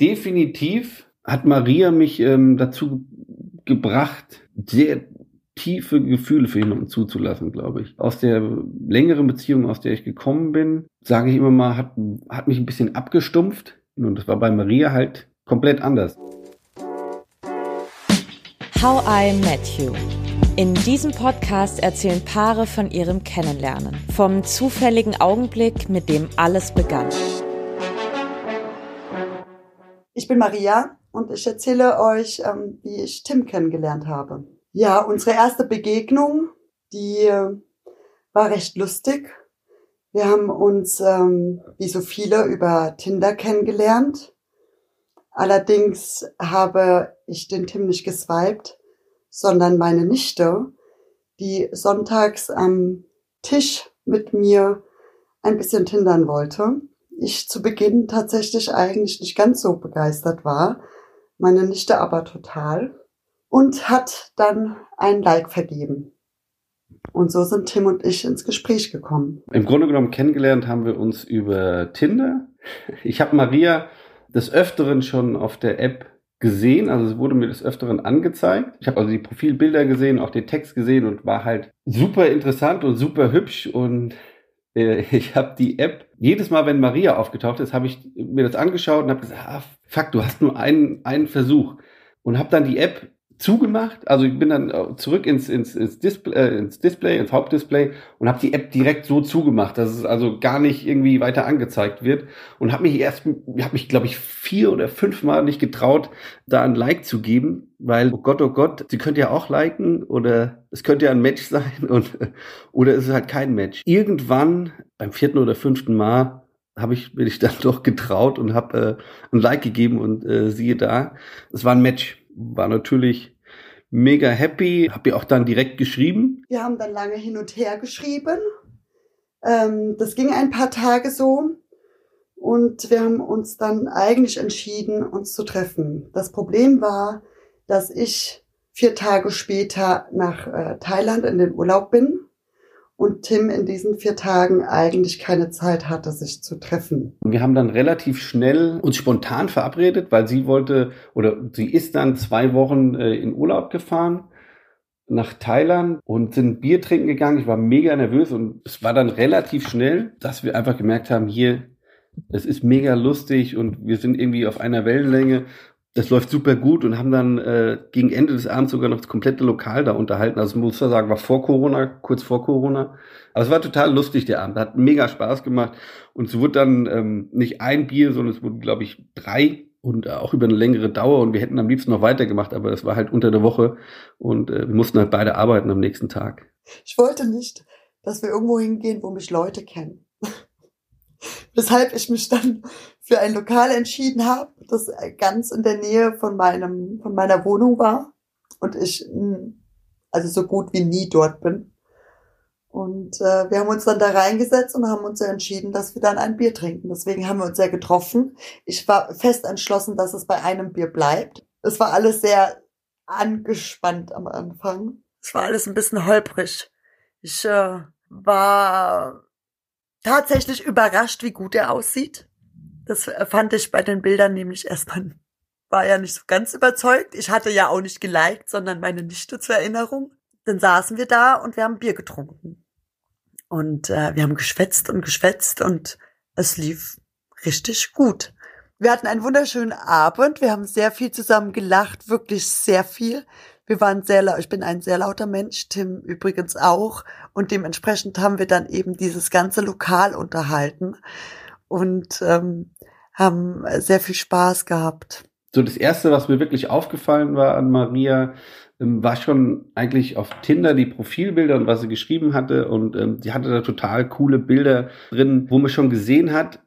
definitiv hat Maria mich ähm, dazu gebracht, sehr tiefe Gefühle für jemanden zuzulassen, glaube ich. Aus der längeren Beziehung, aus der ich gekommen bin, sage ich immer mal, hat, hat mich ein bisschen abgestumpft. Und das war bei Maria halt komplett anders. How I Met You. In diesem Podcast erzählen Paare von ihrem Kennenlernen, vom zufälligen Augenblick, mit dem alles begann. Ich bin Maria und ich erzähle euch, ähm, wie ich Tim kennengelernt habe. Ja, unsere erste Begegnung, die äh, war recht lustig. Wir haben uns, ähm, wie so viele, über Tinder kennengelernt. Allerdings habe ich den Tim nicht geswiped, sondern meine Nichte, die sonntags am Tisch mit mir ein bisschen tindern wollte. Ich zu Beginn tatsächlich eigentlich nicht ganz so begeistert war, meine Nichte aber total und hat dann ein Like vergeben. Und so sind Tim und ich ins Gespräch gekommen. Im Grunde genommen kennengelernt haben wir uns über Tinder. Ich habe Maria des Öfteren schon auf der App gesehen, also es wurde mir des Öfteren angezeigt. Ich habe also die Profilbilder gesehen, auch den Text gesehen und war halt super interessant und super hübsch und ich habe die App, jedes Mal, wenn Maria aufgetaucht ist, habe ich mir das angeschaut und habe gesagt, ah, fuck, du hast nur einen, einen Versuch. Und habe dann die App zugemacht. Also ich bin dann äh, zurück ins, ins, ins, Display, äh, ins Display, ins Hauptdisplay und habe die App direkt so zugemacht, dass es also gar nicht irgendwie weiter angezeigt wird und habe mich erst, habe mich glaube ich vier oder fünf Mal nicht getraut, da ein Like zu geben, weil oh Gott, oh Gott, sie könnte ja auch liken oder es könnte ja ein Match sein und oder es ist halt kein Match. Irgendwann beim vierten oder fünften Mal habe ich bin ich dann doch getraut und habe äh, ein Like gegeben und äh, siehe da, es war ein Match war natürlich mega happy, habe ihr auch dann direkt geschrieben. Wir haben dann lange hin und her geschrieben. Ähm, das ging ein paar Tage so. Und wir haben uns dann eigentlich entschieden, uns zu treffen. Das Problem war, dass ich vier Tage später nach äh, Thailand in den Urlaub bin und Tim in diesen vier Tagen eigentlich keine Zeit hatte, sich zu treffen. Wir haben dann relativ schnell uns spontan verabredet, weil sie wollte oder sie ist dann zwei Wochen äh, in Urlaub gefahren nach Thailand und sind Bier trinken gegangen. Ich war mega nervös und es war dann relativ schnell, dass wir einfach gemerkt haben, hier, es ist mega lustig und wir sind irgendwie auf einer Wellenlänge das läuft super gut und haben dann äh, gegen Ende des Abends sogar noch das komplette Lokal da unterhalten. Also muss man sagen, war vor Corona, kurz vor Corona. Aber es war total lustig, der Abend. Hat mega Spaß gemacht. Und es wurde dann ähm, nicht ein Bier, sondern es wurden, glaube ich, drei und auch über eine längere Dauer. Und wir hätten am liebsten noch weitergemacht, aber es war halt unter der Woche und äh, wir mussten halt beide arbeiten am nächsten Tag. Ich wollte nicht, dass wir irgendwo hingehen, wo mich Leute kennen. Weshalb ich mich dann für ein Lokal entschieden habe, das ganz in der Nähe von meinem, von meiner Wohnung war und ich hm, also so gut wie nie dort bin. Und äh, wir haben uns dann da reingesetzt und haben uns ja entschieden, dass wir dann ein Bier trinken. Deswegen haben wir uns ja getroffen. Ich war fest entschlossen, dass es bei einem Bier bleibt. Es war alles sehr angespannt am Anfang. Es war alles ein bisschen holprig. Ich äh, war tatsächlich überrascht, wie gut er aussieht. Das fand ich bei den Bildern nämlich erstmal, war ja nicht so ganz überzeugt. Ich hatte ja auch nicht geliked, sondern meine Nichte zur Erinnerung. Dann saßen wir da und wir haben Bier getrunken. Und äh, wir haben geschwätzt und geschwätzt und es lief richtig gut. Wir hatten einen wunderschönen Abend. Wir haben sehr viel zusammen gelacht, wirklich sehr viel. Wir waren sehr laut, ich bin ein sehr lauter Mensch, Tim übrigens auch. Und dementsprechend haben wir dann eben dieses ganze Lokal unterhalten und ähm, haben sehr viel Spaß gehabt. So das erste, was mir wirklich aufgefallen war an Maria, ähm, war schon eigentlich auf Tinder die Profilbilder und was sie geschrieben hatte und ähm, die hatte da total coole Bilder drin, wo man schon gesehen hat,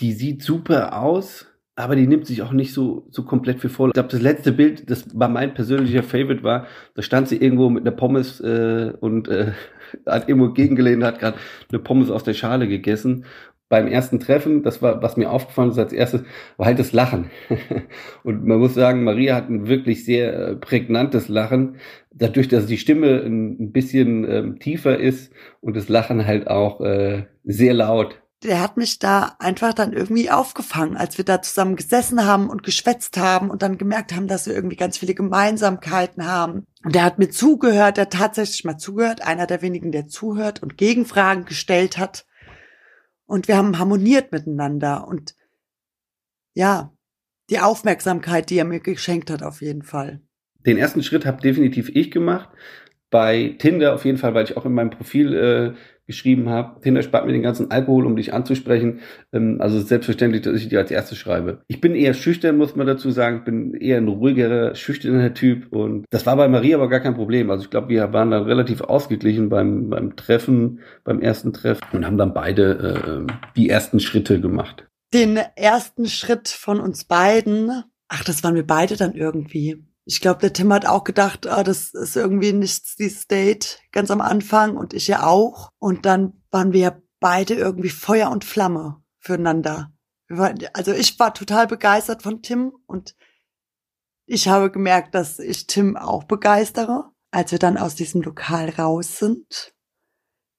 die sieht super aus, aber die nimmt sich auch nicht so, so komplett für voll. Ich glaube, das letzte Bild, das war mein persönlicher Favorite war, da stand sie irgendwo mit einer Pommes äh, und äh, hat irgendwo gegengelehnt, hat gerade eine Pommes aus der Schale gegessen. Beim ersten Treffen, das war, was mir aufgefallen ist als erstes, war halt das Lachen. und man muss sagen, Maria hat ein wirklich sehr äh, prägnantes Lachen. Dadurch, dass die Stimme ein, bisschen ähm, tiefer ist und das Lachen halt auch äh, sehr laut der hat mich da einfach dann irgendwie aufgefangen, als wir da zusammen gesessen haben und geschwätzt haben und dann gemerkt haben, dass wir irgendwie ganz viele Gemeinsamkeiten haben. Und der hat mir zugehört, der hat tatsächlich mal zugehört, einer der wenigen, der zuhört und Gegenfragen gestellt hat. Und wir haben harmoniert miteinander und ja, die Aufmerksamkeit, die er mir geschenkt hat, auf jeden Fall. Den ersten Schritt habe definitiv ich gemacht. Bei Tinder auf jeden Fall, weil ich auch in meinem Profil äh, geschrieben habe. Tinder spart mir den ganzen Alkohol, um dich anzusprechen. Ähm, also selbstverständlich, dass ich dir als erstes schreibe. Ich bin eher schüchtern, muss man dazu sagen. Ich bin eher ein ruhigerer, schüchterner Typ. Und das war bei Maria aber gar kein Problem. Also ich glaube, wir waren dann relativ ausgeglichen beim, beim Treffen, beim ersten Treffen und haben dann beide äh, die ersten Schritte gemacht. Den ersten Schritt von uns beiden, ach, das waren wir beide dann irgendwie ich glaube, der Tim hat auch gedacht, ah, das ist irgendwie nicht dieses Date ganz am Anfang und ich ja auch. Und dann waren wir beide irgendwie Feuer und Flamme füreinander. Also ich war total begeistert von Tim und ich habe gemerkt, dass ich Tim auch begeistere. Als wir dann aus diesem Lokal raus sind,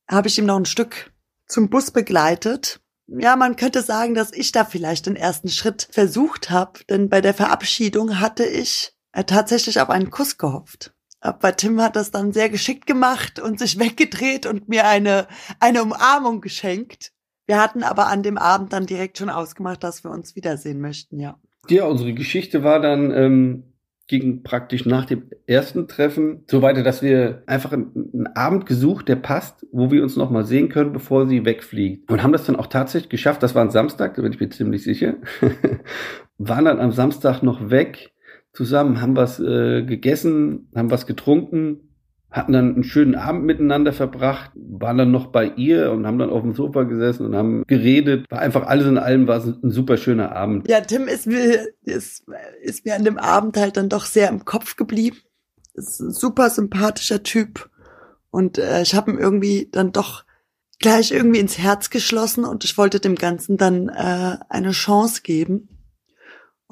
habe ich ihm noch ein Stück zum Bus begleitet. Ja, man könnte sagen, dass ich da vielleicht den ersten Schritt versucht habe, denn bei der Verabschiedung hatte ich tatsächlich auf einen Kuss gehofft. Aber Tim hat das dann sehr geschickt gemacht und sich weggedreht und mir eine, eine Umarmung geschenkt. Wir hatten aber an dem Abend dann direkt schon ausgemacht, dass wir uns wiedersehen möchten, ja. Ja, unsere Geschichte war dann, ähm, ging praktisch nach dem ersten Treffen so weiter, dass wir einfach einen, einen Abend gesucht, der passt, wo wir uns nochmal sehen können, bevor sie wegfliegt. Und haben das dann auch tatsächlich geschafft. Das war ein Samstag, da bin ich mir ziemlich sicher. Waren dann am Samstag noch weg zusammen, haben was äh, gegessen, haben was getrunken, hatten dann einen schönen Abend miteinander verbracht, waren dann noch bei ihr und haben dann auf dem Sofa gesessen und haben geredet. War einfach alles in allem war es ein super schöner Abend. Ja, Tim ist mir, ist, ist mir an dem Abend halt dann doch sehr im Kopf geblieben. Ist ein super sympathischer Typ. Und äh, ich habe ihm irgendwie dann doch gleich irgendwie ins Herz geschlossen und ich wollte dem Ganzen dann äh, eine Chance geben.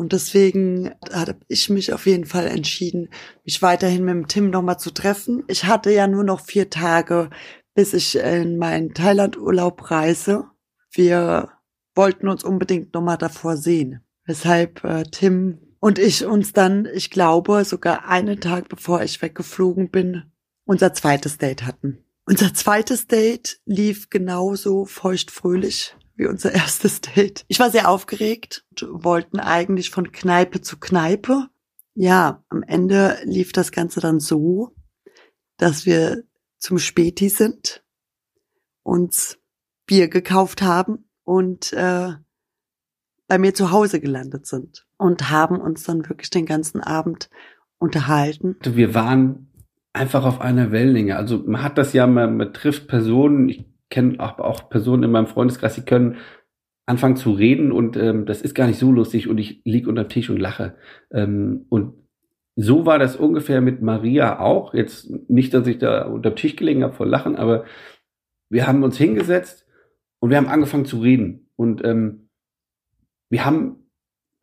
Und deswegen habe ich mich auf jeden Fall entschieden, mich weiterhin mit dem Tim nochmal zu treffen. Ich hatte ja nur noch vier Tage, bis ich in meinen Thailand-Urlaub reise. Wir wollten uns unbedingt nochmal davor sehen. Weshalb äh, Tim und ich uns dann, ich glaube, sogar einen Tag bevor ich weggeflogen bin, unser zweites Date hatten. Unser zweites Date lief genauso feuchtfröhlich wie unser erstes Date. Ich war sehr aufgeregt und wollten eigentlich von Kneipe zu Kneipe. Ja, am Ende lief das Ganze dann so, dass wir zum Späti sind, uns Bier gekauft haben und äh, bei mir zu Hause gelandet sind und haben uns dann wirklich den ganzen Abend unterhalten. Wir waren einfach auf einer Wellenlänge. Also man hat das ja, man, man trifft Personen, ich kenne auch, auch Personen in meinem Freundeskreis, die können anfangen zu reden und ähm, das ist gar nicht so lustig und ich lieg unter dem Tisch und lache. Ähm, und so war das ungefähr mit Maria auch. Jetzt nicht, dass ich da unter dem Tisch gelegen habe vor Lachen, aber wir haben uns hingesetzt und wir haben angefangen zu reden. Und ähm, wir haben,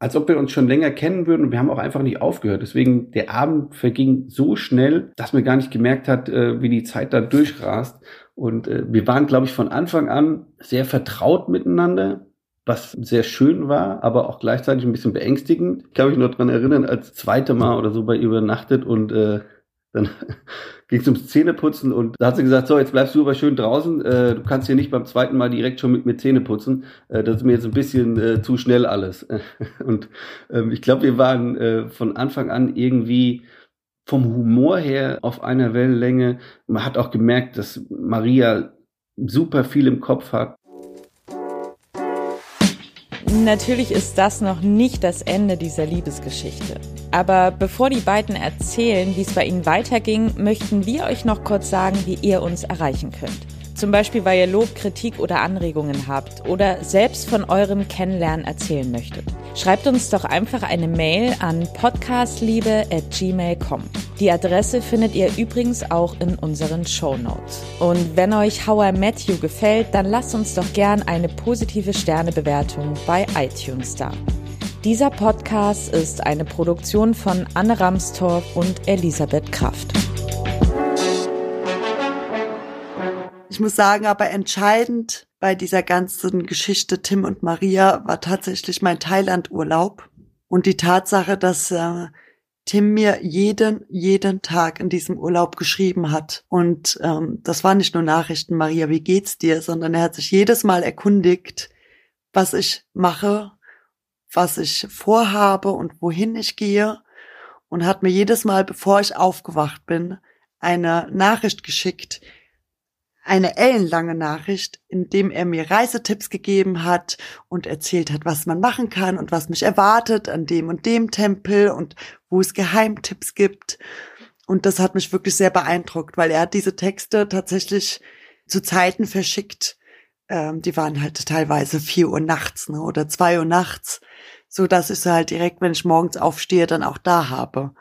als ob wir uns schon länger kennen würden, und wir haben auch einfach nicht aufgehört. Deswegen, der Abend verging so schnell, dass man gar nicht gemerkt hat, äh, wie die Zeit da durchrast. Und äh, wir waren, glaube ich, von Anfang an sehr vertraut miteinander, was sehr schön war, aber auch gleichzeitig ein bisschen beängstigend. Ich kann mich noch dran erinnern, als zweite Mal oder so bei ihr übernachtet und äh, dann ging es ums Zähneputzen und da hat sie gesagt, so, jetzt bleibst du aber schön draußen, äh, du kannst hier nicht beim zweiten Mal direkt schon mit mir Zähne putzen, äh, das ist mir jetzt ein bisschen äh, zu schnell alles. und ähm, ich glaube, wir waren äh, von Anfang an irgendwie vom Humor her auf einer Wellenlänge. Man hat auch gemerkt, dass Maria super viel im Kopf hat. Natürlich ist das noch nicht das Ende dieser Liebesgeschichte. Aber bevor die beiden erzählen, wie es bei ihnen weiterging, möchten wir euch noch kurz sagen, wie ihr uns erreichen könnt. Zum Beispiel, weil ihr Lob, Kritik oder Anregungen habt oder selbst von eurem Kennenlernen erzählen möchtet. Schreibt uns doch einfach eine Mail an podcastliebe.gmail.com. Die Adresse findet ihr übrigens auch in unseren Show Notes. Und wenn euch How I Met You gefällt, dann lasst uns doch gern eine positive Sternebewertung bei iTunes da. Dieser Podcast ist eine Produktion von Anne Ramstorff und Elisabeth Kraft. Ich muss sagen, aber entscheidend bei dieser ganzen Geschichte Tim und Maria war tatsächlich mein Thailand-Urlaub und die Tatsache, dass äh, Tim mir jeden, jeden Tag in diesem Urlaub geschrieben hat. Und ähm, das war nicht nur Nachrichten, Maria, wie geht's dir, sondern er hat sich jedes Mal erkundigt, was ich mache, was ich vorhabe und wohin ich gehe und hat mir jedes Mal, bevor ich aufgewacht bin, eine Nachricht geschickt, eine ellenlange Nachricht, in dem er mir Reisetipps gegeben hat und erzählt hat, was man machen kann und was mich erwartet an dem und dem Tempel und wo es Geheimtipps gibt. Und das hat mich wirklich sehr beeindruckt, weil er hat diese Texte tatsächlich zu Zeiten verschickt. Ähm, die waren halt teilweise vier Uhr nachts ne, oder zwei Uhr nachts, so dass ich sie halt direkt, wenn ich morgens aufstehe, dann auch da habe.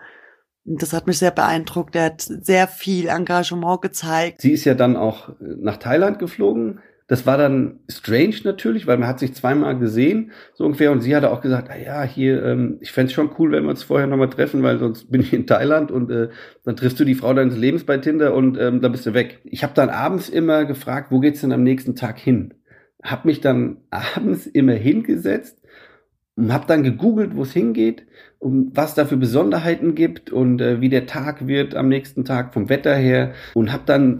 Das hat mich sehr beeindruckt. Er hat sehr viel Engagement gezeigt. Sie ist ja dann auch nach Thailand geflogen. Das war dann strange natürlich, weil man hat sich zweimal gesehen, so ungefähr. Und sie hatte auch gesagt, ah ja, hier, ähm, ich fände schon cool, wenn wir uns vorher nochmal treffen, weil sonst bin ich in Thailand und äh, dann triffst du die Frau deines Lebens bei Tinder und ähm, dann bist du weg. Ich habe dann abends immer gefragt, wo geht's denn am nächsten Tag hin? Hab mich dann abends immer hingesetzt und habe dann gegoogelt, wo es hingeht und was da für Besonderheiten gibt und äh, wie der Tag wird am nächsten Tag vom Wetter her und habe dann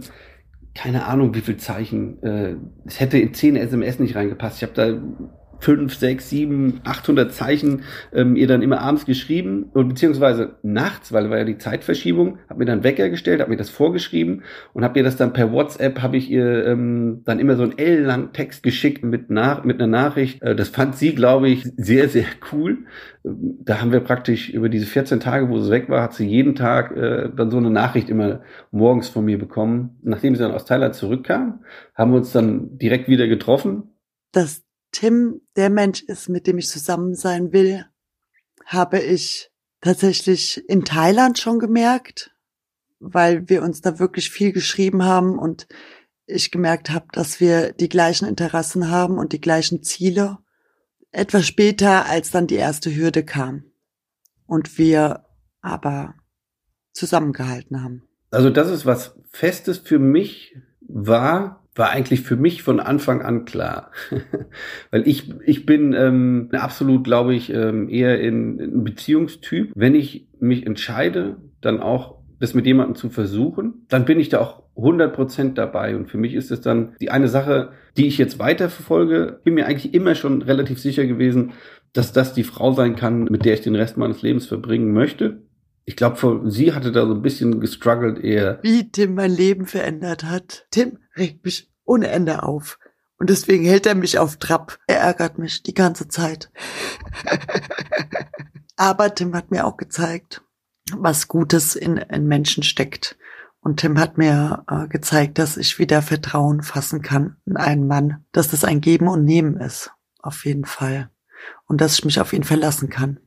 keine Ahnung, wie viel Zeichen. Äh, es hätte in 10 SMS nicht reingepasst. Ich habe da fünf, sechs, sieben, achthundert Zeichen ähm, ihr dann immer abends geschrieben und beziehungsweise nachts, weil war ja die Zeitverschiebung, habe mir dann Wecker gestellt, habe mir das vorgeschrieben und habe ihr das dann per WhatsApp, habe ich ihr ähm, dann immer so einen L-lang Text geschickt mit, nach, mit einer Nachricht. Äh, das fand sie, glaube ich, sehr, sehr cool. Ähm, da haben wir praktisch über diese 14 Tage, wo sie weg war, hat sie jeden Tag äh, dann so eine Nachricht immer morgens von mir bekommen. Nachdem sie dann aus Thailand zurückkam, haben wir uns dann direkt wieder getroffen. Das Tim der Mensch ist, mit dem ich zusammen sein will, habe ich tatsächlich in Thailand schon gemerkt, weil wir uns da wirklich viel geschrieben haben und ich gemerkt habe, dass wir die gleichen Interessen haben und die gleichen Ziele. Etwas später, als dann die erste Hürde kam und wir aber zusammengehalten haben. Also das ist was Festes für mich war, war eigentlich für mich von Anfang an klar. Weil ich, ich bin ähm, absolut, glaube ich, ähm, eher in, in Beziehungstyp. Wenn ich mich entscheide, dann auch das mit jemandem zu versuchen, dann bin ich da auch 100% dabei. Und für mich ist es dann die eine Sache, die ich jetzt weiterverfolge. Bin mir eigentlich immer schon relativ sicher gewesen, dass das die Frau sein kann, mit der ich den Rest meines Lebens verbringen möchte. Ich glaube, sie hatte da so ein bisschen gestruggelt eher. Wie Tim mein Leben verändert hat. Tim regt mich ohne Ende auf. Und deswegen hält er mich auf Trab. Er ärgert mich die ganze Zeit. Aber Tim hat mir auch gezeigt, was Gutes in, in Menschen steckt. Und Tim hat mir äh, gezeigt, dass ich wieder Vertrauen fassen kann in einen Mann, dass das ein Geben und Nehmen ist. Auf jeden Fall. Und dass ich mich auf ihn verlassen kann.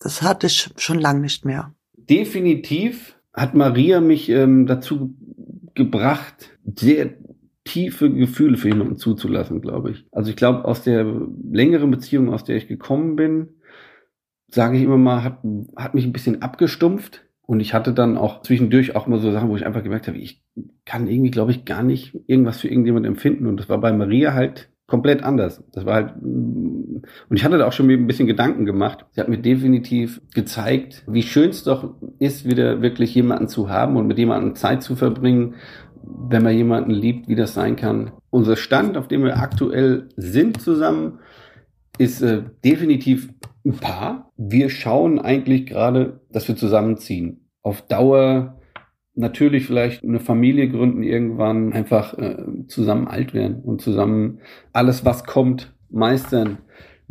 Das hatte ich schon lange nicht mehr definitiv hat Maria mich ähm, dazu gebracht, sehr tiefe Gefühle für jemanden zuzulassen, glaube ich. Also ich glaube, aus der längeren Beziehung, aus der ich gekommen bin, sage ich immer mal, hat, hat mich ein bisschen abgestumpft. Und ich hatte dann auch zwischendurch auch mal so Sachen, wo ich einfach gemerkt habe, ich kann irgendwie, glaube ich, gar nicht irgendwas für irgendjemand empfinden. Und das war bei Maria halt komplett anders. Das war halt, und ich hatte da auch schon ein bisschen Gedanken gemacht. Sie hat mir definitiv gezeigt, wie schön es doch ist, wieder wirklich jemanden zu haben und mit jemandem Zeit zu verbringen, wenn man jemanden liebt, wie das sein kann. Unser Stand, auf dem wir aktuell sind zusammen, ist äh, definitiv ein Paar. Wir schauen eigentlich gerade, dass wir zusammenziehen. Auf Dauer natürlich vielleicht eine Familie gründen irgendwann, einfach äh, zusammen alt werden und zusammen alles, was kommt, meistern,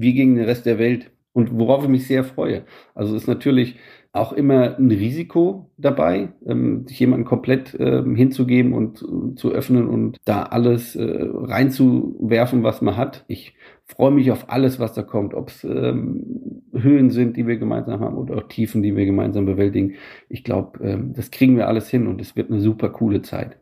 wie gegen den Rest der Welt. Und worauf ich mich sehr freue. Also ist natürlich auch immer ein Risiko dabei, ähm, sich jemanden komplett ähm, hinzugeben und äh, zu öffnen und da alles äh, reinzuwerfen, was man hat. Ich freue mich auf alles, was da kommt, ob es ähm, Höhen sind, die wir gemeinsam haben oder auch Tiefen, die wir gemeinsam bewältigen. Ich glaube, ähm, das kriegen wir alles hin und es wird eine super coole Zeit.